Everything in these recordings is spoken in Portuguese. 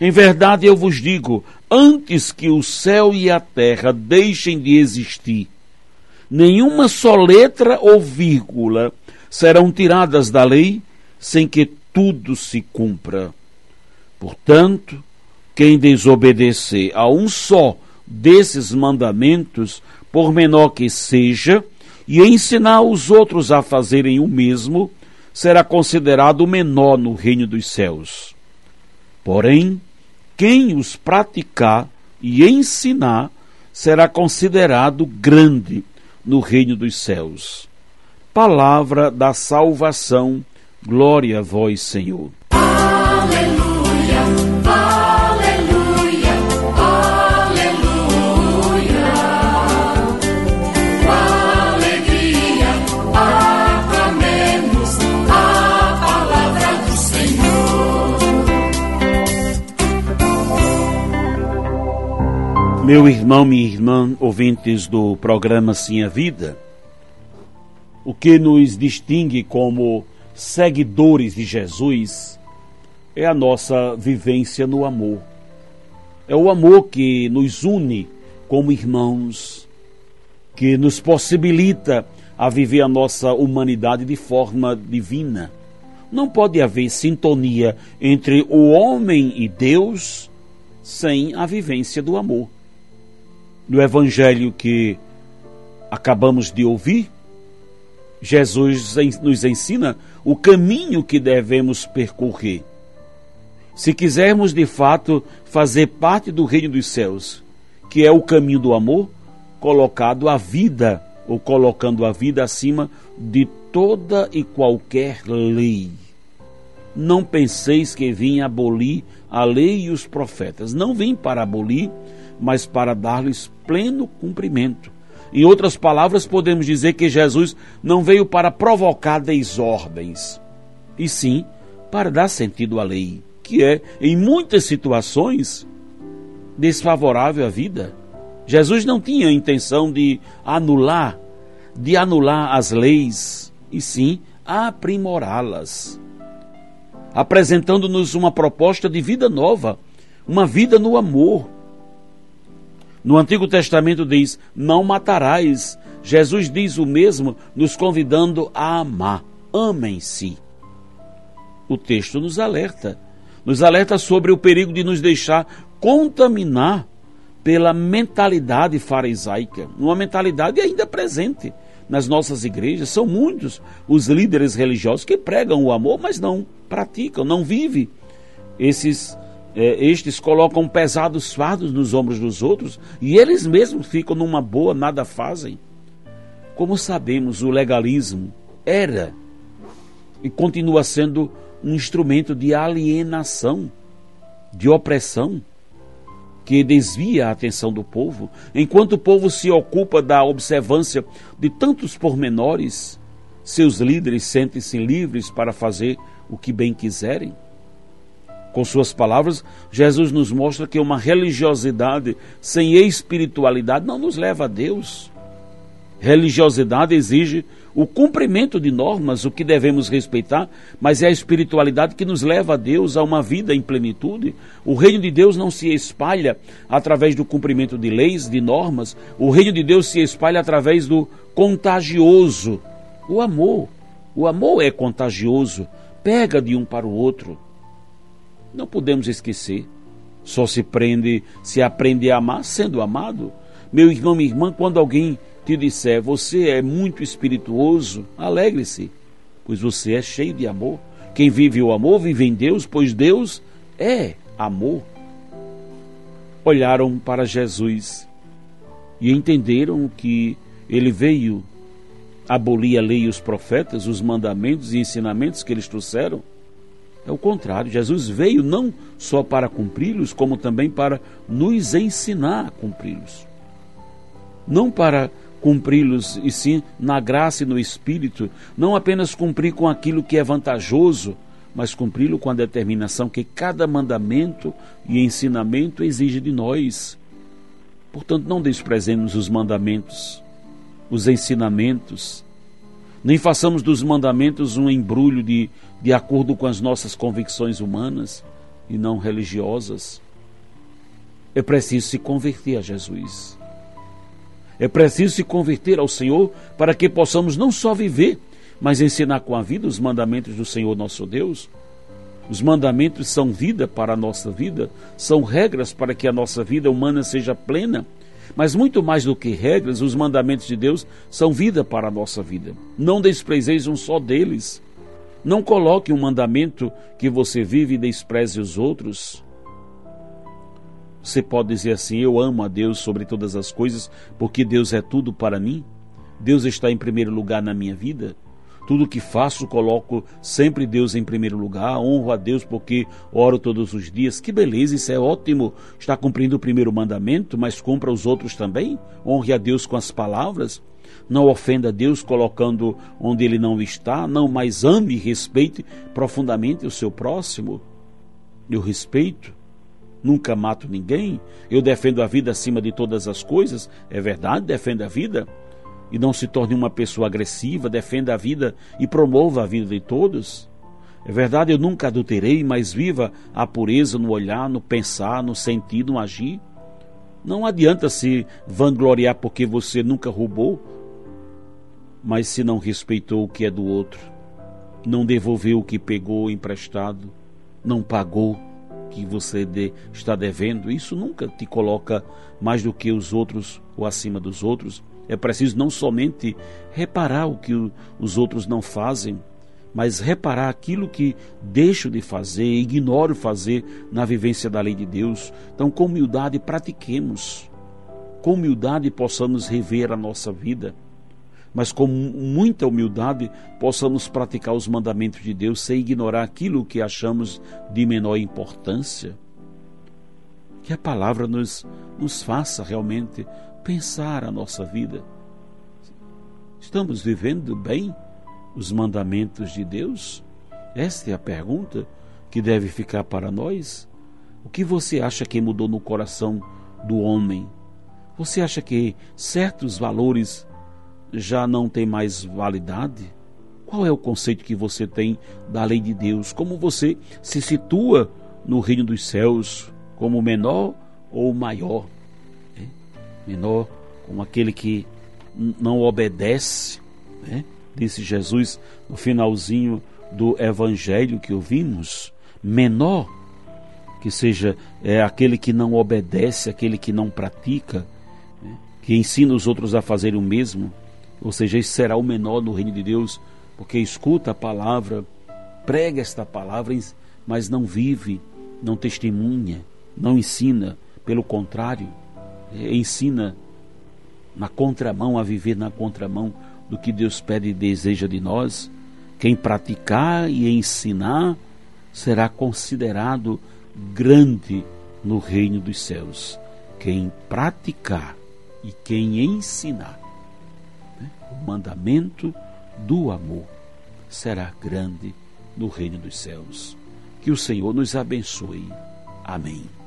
Em verdade eu vos digo: antes que o céu e a terra deixem de existir, nenhuma só letra ou vírgula serão tiradas da lei sem que tudo se cumpra. Portanto, quem desobedecer a um só desses mandamentos, por menor que seja, e ensinar os outros a fazerem o mesmo, será considerado menor no reino dos céus. Porém, quem os praticar e ensinar será considerado grande no reino dos céus. Palavra da salvação, glória a vós, Senhor. Meu irmão, minha irmã, ouvintes do programa Sim a Vida, o que nos distingue como seguidores de Jesus é a nossa vivência no amor. É o amor que nos une como irmãos, que nos possibilita a viver a nossa humanidade de forma divina. Não pode haver sintonia entre o homem e Deus sem a vivência do amor no evangelho que acabamos de ouvir, Jesus nos ensina o caminho que devemos percorrer. Se quisermos de fato fazer parte do reino dos céus, que é o caminho do amor, colocado a vida ou colocando a vida acima de toda e qualquer lei. Não penseis que vim abolir a lei e os profetas. Não vim para abolir, mas para dar-lhes pleno cumprimento. Em outras palavras, podemos dizer que Jesus não veio para provocar desordens, e sim para dar sentido à lei, que é, em muitas situações, desfavorável à vida. Jesus não tinha a intenção de anular, de anular as leis, e sim aprimorá-las, apresentando-nos uma proposta de vida nova, uma vida no amor no Antigo Testamento diz: Não matarás. Jesus diz o mesmo, nos convidando a amar. Amem-se. O texto nos alerta. Nos alerta sobre o perigo de nos deixar contaminar pela mentalidade farisaica, uma mentalidade ainda presente nas nossas igrejas. São muitos os líderes religiosos que pregam o amor, mas não praticam, não vivem esses é, estes colocam pesados fardos nos ombros dos outros e eles mesmos ficam numa boa, nada fazem. Como sabemos, o legalismo era e continua sendo um instrumento de alienação, de opressão, que desvia a atenção do povo, enquanto o povo se ocupa da observância de tantos pormenores, seus líderes sentem-se livres para fazer o que bem quiserem. Com suas palavras, Jesus nos mostra que uma religiosidade sem espiritualidade não nos leva a Deus. Religiosidade exige o cumprimento de normas, o que devemos respeitar, mas é a espiritualidade que nos leva a Deus a uma vida em plenitude. O reino de Deus não se espalha através do cumprimento de leis, de normas. O reino de Deus se espalha através do contagioso, o amor, O amor é contagioso, pega de um para o outro. Não podemos esquecer. Só se prende, se aprende a amar sendo amado. Meu irmão, minha irmã, quando alguém te disser você é muito espirituoso, alegre-se, pois você é cheio de amor. Quem vive o amor vive em Deus, pois Deus é amor. Olharam para Jesus e entenderam que ele veio abolir a lei e os profetas, os mandamentos e ensinamentos que eles trouxeram. É o contrário, Jesus veio não só para cumpri-los, como também para nos ensinar a cumpri-los. Não para cumpri-los, e sim na graça e no Espírito, não apenas cumprir com aquilo que é vantajoso, mas cumpri-lo com a determinação que cada mandamento e ensinamento exige de nós. Portanto, não desprezemos os mandamentos, os ensinamentos, nem façamos dos mandamentos um embrulho de, de acordo com as nossas convicções humanas e não religiosas. É preciso se converter a Jesus. É preciso se converter ao Senhor para que possamos não só viver, mas ensinar com a vida os mandamentos do Senhor nosso Deus. Os mandamentos são vida para a nossa vida, são regras para que a nossa vida humana seja plena. Mas muito mais do que regras, os mandamentos de Deus são vida para a nossa vida. Não desprezeis um só deles. Não coloque um mandamento que você vive e despreze os outros. Você pode dizer assim: Eu amo a Deus sobre todas as coisas, porque Deus é tudo para mim. Deus está em primeiro lugar na minha vida. Tudo que faço, coloco sempre Deus em primeiro lugar. Honro a Deus porque oro todos os dias. Que beleza, isso é ótimo. Está cumprindo o primeiro mandamento, mas cumpra os outros também. Honre a Deus com as palavras. Não ofenda Deus colocando onde ele não está. Não, mas ame e respeite profundamente o seu próximo. Eu respeito nunca mato ninguém, eu defendo a vida acima de todas as coisas, é verdade, defenda a vida. E não se torne uma pessoa agressiva, defenda a vida e promova a vida de todos. É verdade, eu nunca adulterei, mas viva a pureza no olhar, no pensar, no sentir, no agir. Não adianta se vangloriar porque você nunca roubou, mas se não respeitou o que é do outro, não devolveu o que pegou emprestado, não pagou que você de, está devendo, isso nunca te coloca mais do que os outros ou acima dos outros. É preciso não somente reparar o que os outros não fazem, mas reparar aquilo que deixo de fazer, ignoro fazer na vivência da lei de Deus. Então, com humildade, pratiquemos. Com humildade, possamos rever a nossa vida mas com muita humildade possamos praticar os mandamentos de Deus sem ignorar aquilo que achamos de menor importância. Que a palavra nos, nos faça realmente pensar a nossa vida. Estamos vivendo bem os mandamentos de Deus? Esta é a pergunta que deve ficar para nós. O que você acha que mudou no coração do homem? Você acha que certos valores já não tem mais validade? Qual é o conceito que você tem da lei de Deus? Como você se situa no reino dos céus? Como menor ou maior? Menor como aquele que não obedece, né? disse Jesus no finalzinho do evangelho que ouvimos. Menor que seja é aquele que não obedece, aquele que não pratica, né? que ensina os outros a fazerem o mesmo ou seja, esse será o menor no reino de Deus, porque escuta a palavra, prega esta palavra, mas não vive, não testemunha, não ensina, pelo contrário, ensina na contramão, a viver na contramão do que Deus pede e deseja de nós. Quem praticar e ensinar será considerado grande no reino dos céus. Quem praticar e quem ensinar o mandamento do amor será grande no reino dos céus. Que o Senhor nos abençoe. Amém.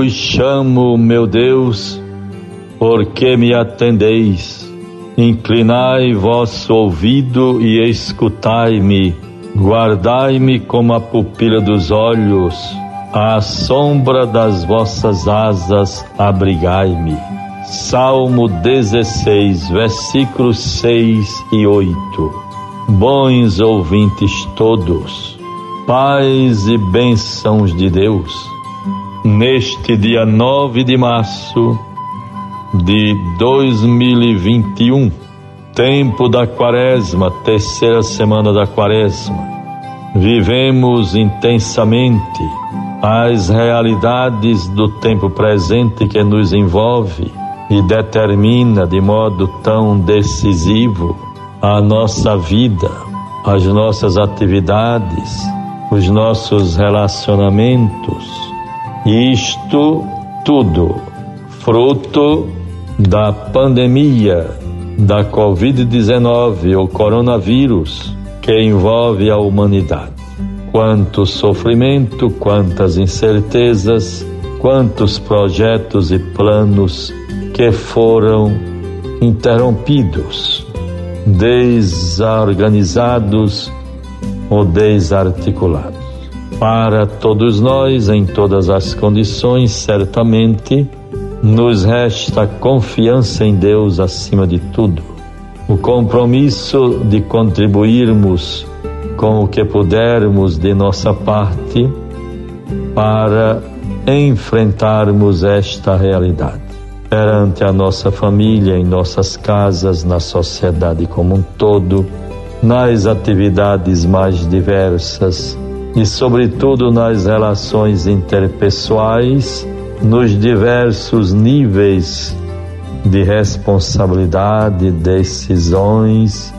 Vos chamo, meu Deus, porque me atendeis Inclinai vosso ouvido e escutai-me, guardai-me como a pupila dos olhos, à sombra das vossas asas abrigai-me. Salmo 16, versículos 6 e 8. Bons ouvintes todos, paz e bênçãos de Deus. Neste dia 9 de março, de 2021, tempo da quaresma, terceira semana da quaresma. Vivemos intensamente as realidades do tempo presente que nos envolve e determina de modo tão decisivo a nossa vida, as nossas atividades, os nossos relacionamentos. Isto tudo fruto da pandemia da Covid-19 ou coronavírus que envolve a humanidade. Quanto sofrimento, quantas incertezas, quantos projetos e planos que foram interrompidos, desorganizados ou desarticulados. Para todos nós, em todas as condições, certamente, nos resta confiança em Deus acima de tudo, o compromisso de contribuirmos com o que pudermos de nossa parte para enfrentarmos esta realidade. Perante a nossa família, em nossas casas, na sociedade como um todo, nas atividades mais diversas e, sobretudo, nas relações interpessoais nos diversos níveis de responsabilidade, decisões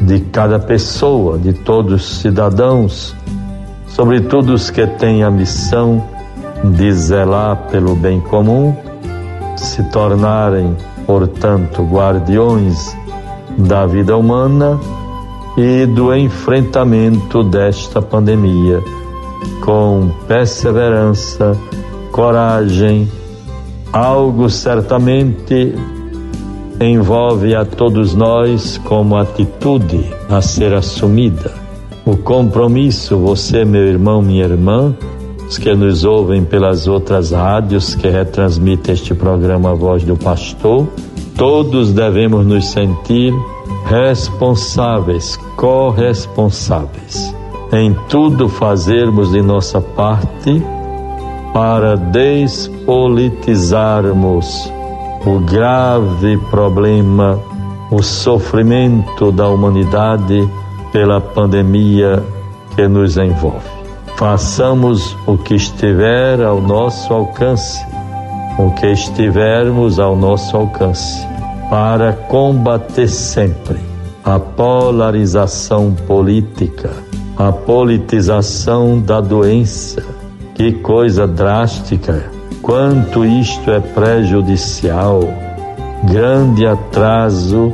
de cada pessoa, de todos os cidadãos, sobretudo os que têm a missão de zelar pelo bem comum, se tornarem, portanto, guardiões da vida humana e do enfrentamento desta pandemia com perseverança coragem, algo certamente envolve a todos nós como atitude a ser assumida. O compromisso, você, meu irmão, minha irmã, os que nos ouvem pelas outras rádios que retransmitem este programa Voz do Pastor, todos devemos nos sentir responsáveis, corresponsáveis, em tudo fazermos de nossa parte para despolitizarmos o grave problema, o sofrimento da humanidade pela pandemia que nos envolve. Façamos o que estiver ao nosso alcance, o que estivermos ao nosso alcance, para combater sempre a polarização política, a politização da doença que coisa drástica! Quanto isto é prejudicial! Grande atraso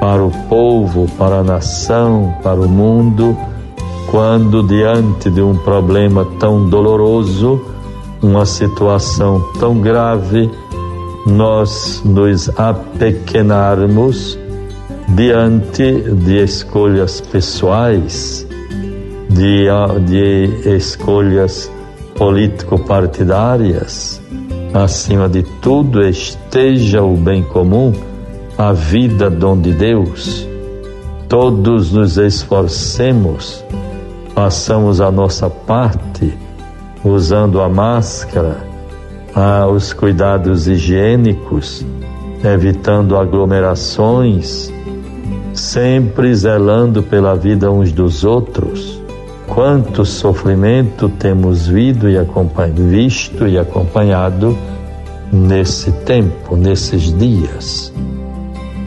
para o povo, para a nação, para o mundo, quando diante de um problema tão doloroso, uma situação tão grave, nós nos apequenarmos diante de escolhas pessoais, de, de escolhas político-partidárias, acima de tudo esteja o bem comum, a vida dom de Deus. Todos nos esforcemos, façamos a nossa parte, usando a máscara, os cuidados higiênicos, evitando aglomerações, sempre zelando pela vida uns dos outros quanto sofrimento temos visto e acompanhado nesse tempo, nesses dias.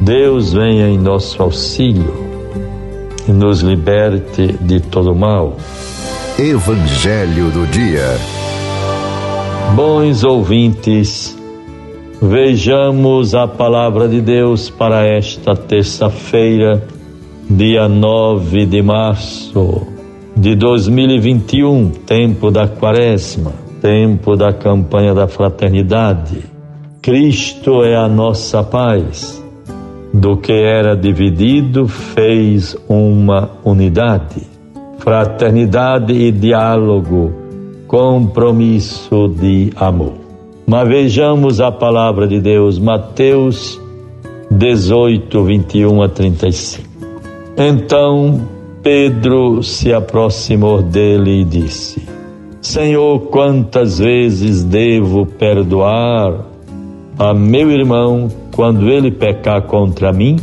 Deus venha em nosso auxílio e nos liberte de todo mal. Evangelho do Dia. Bons ouvintes, vejamos a palavra de Deus para esta terça-feira, dia 9 de março de 2021, tempo da quaresma, tempo da campanha da fraternidade. Cristo é a nossa paz. do que era dividido, fez uma unidade, fraternidade e diálogo, compromisso de amor. Mas vejamos a palavra de Deus, Mateus 18, 21 a 35. Então Pedro se aproximou dele e disse: Senhor, quantas vezes devo perdoar a meu irmão quando ele pecar contra mim?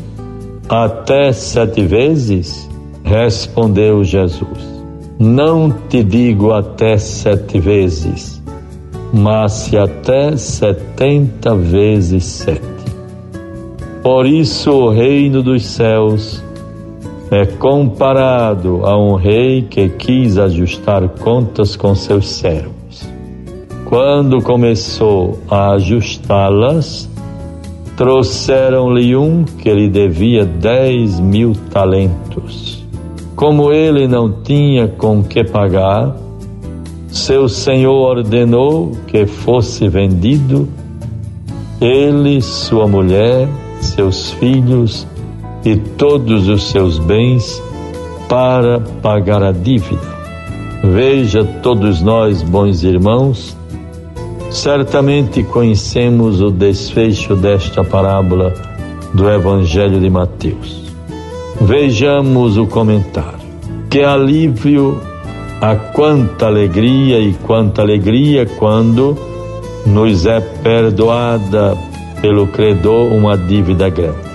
Até sete vezes? Respondeu Jesus. Não te digo até sete vezes, mas se até setenta vezes sete. Por isso o reino dos céus é comparado a um rei que quis ajustar contas com seus servos. Quando começou a ajustá-las, trouxeram-lhe um que lhe devia dez mil talentos. Como ele não tinha com que pagar, seu senhor ordenou que fosse vendido ele, sua mulher, seus filhos e todos os seus bens para pagar a dívida. Veja, todos nós, bons irmãos, certamente conhecemos o desfecho desta parábola do Evangelho de Mateus. Vejamos o comentário. Que alívio, a quanta alegria e quanta alegria quando nos é perdoada pelo credor uma dívida grande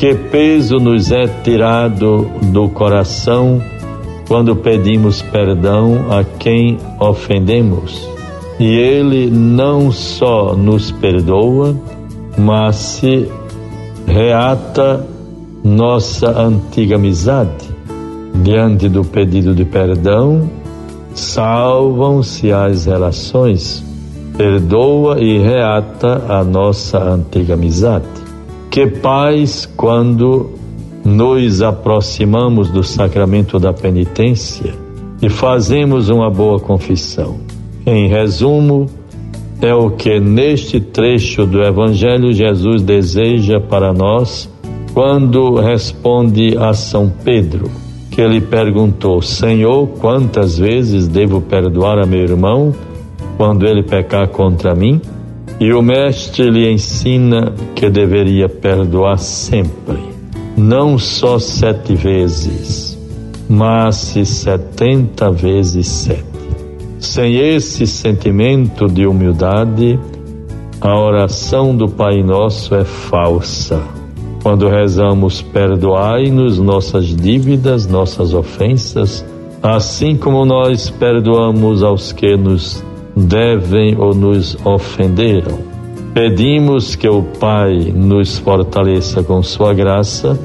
que peso nos é tirado do coração quando pedimos perdão a quem ofendemos. E Ele não só nos perdoa, mas se reata nossa antiga amizade. Diante do pedido de perdão, salvam-se as relações, perdoa e reata a nossa antiga amizade. Que paz quando nos aproximamos do sacramento da penitência e fazemos uma boa confissão. Em resumo, é o que neste trecho do Evangelho Jesus deseja para nós quando responde a São Pedro, que lhe perguntou: Senhor, quantas vezes devo perdoar a meu irmão quando ele pecar contra mim? E o Mestre lhe ensina que deveria perdoar sempre, não só sete vezes, mas setenta vezes sete. Sem esse sentimento de humildade, a oração do Pai Nosso é falsa. Quando rezamos, perdoai-nos nossas dívidas, nossas ofensas, assim como nós perdoamos aos que nos devem ou nos ofenderam. Pedimos que o Pai nos fortaleça com Sua graça,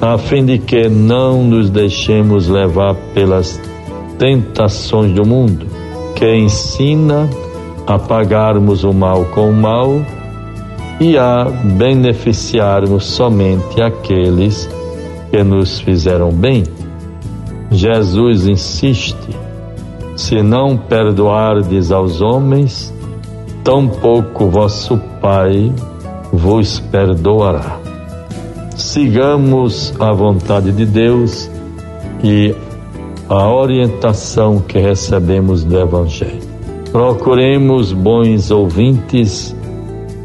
a fim de que não nos deixemos levar pelas tentações do mundo, que ensina a pagarmos o mal com o mal e a beneficiarmos somente aqueles que nos fizeram bem. Jesus insiste se não perdoardes aos homens, tampouco vosso Pai vos perdoará. Sigamos a vontade de Deus e a orientação que recebemos do Evangelho. Procuremos, bons ouvintes,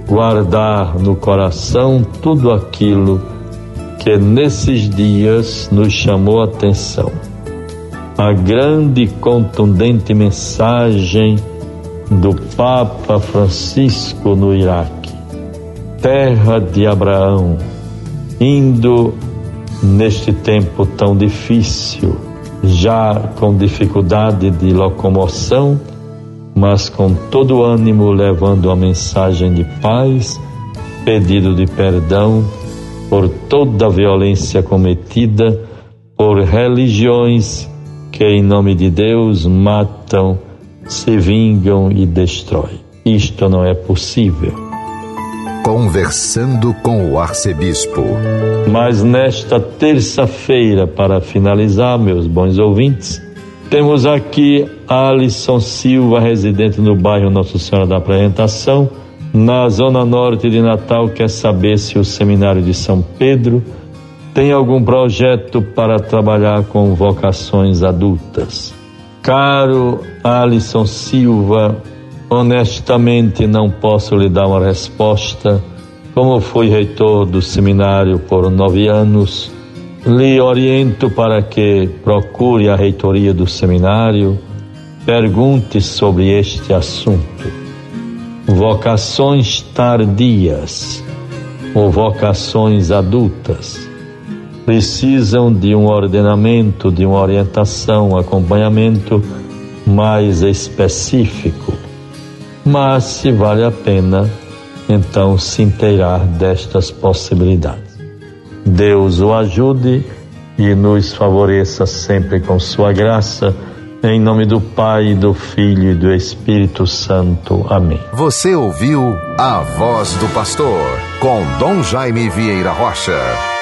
guardar no coração tudo aquilo que nesses dias nos chamou a atenção. A grande e contundente mensagem do Papa Francisco no Iraque, terra de Abraão, indo neste tempo tão difícil, já com dificuldade de locomoção, mas com todo ânimo levando a mensagem de paz, pedido de perdão por toda a violência cometida por religiões que em nome de Deus matam, se vingam e destroem. Isto não é possível. Conversando com o arcebispo. Mas nesta terça-feira, para finalizar, meus bons ouvintes, temos aqui Alisson Silva, residente no bairro Nossa Senhora da Apresentação, na zona norte de Natal, quer saber se o seminário de São Pedro tem algum projeto para trabalhar com vocações adultas. Caro Alisson Silva, honestamente não posso lhe dar uma resposta. Como fui reitor do seminário por nove anos, lhe oriento para que procure a reitoria do seminário, pergunte sobre este assunto. Vocações tardias ou vocações adultas precisam de um ordenamento, de uma orientação, um acompanhamento mais específico. Mas se vale a pena, então se inteirar destas possibilidades. Deus o ajude e nos favoreça sempre com sua graça. Em nome do Pai, do Filho e do Espírito Santo. Amém. Você ouviu a voz do pastor com Dom Jaime Vieira Rocha.